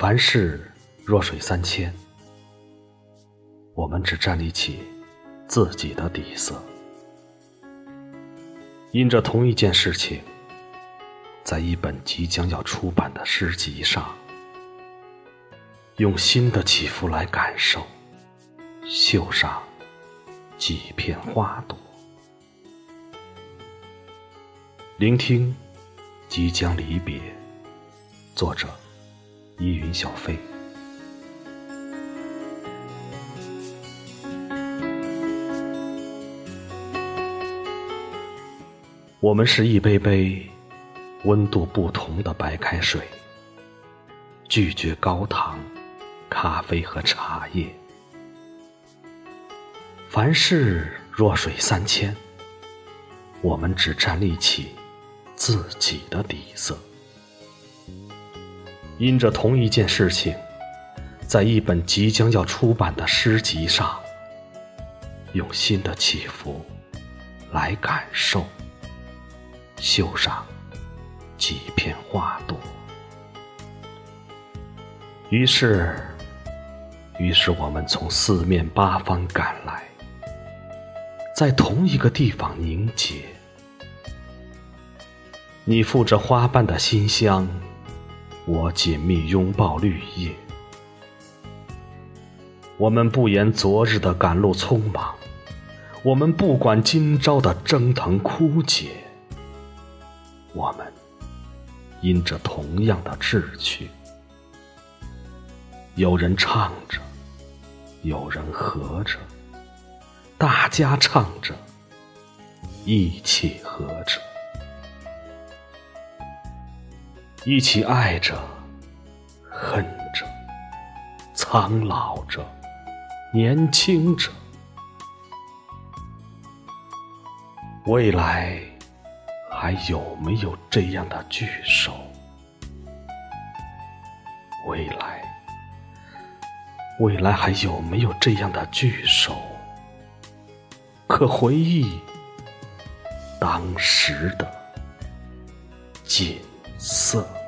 凡事弱水三千，我们只站立起自己的底色。因着同一件事情，在一本即将要出版的诗集上，用新的起伏来感受，绣上几片花朵，聆听即将离别。作者：依云小飞。我们是一杯杯温度不同的白开水，拒绝高糖、咖啡和茶叶。凡事弱水三千，我们只站立起自己的底色。因着同一件事情，在一本即将要出版的诗集上，用新的起伏来感受，绣上几片花朵。于是，于是我们从四面八方赶来，在同一个地方凝结。你附着花瓣的馨香。我紧密拥抱绿叶，我们不言昨日的赶路匆忙，我们不管今朝的蒸腾枯竭，我们因着同样的志趣，有人唱着，有人和着，大家唱着，一起和着。一起爱着，恨着，苍老着，年轻着。未来还有没有这样的聚首？未来，未来还有没有这样的聚首？可回忆当时的景。色。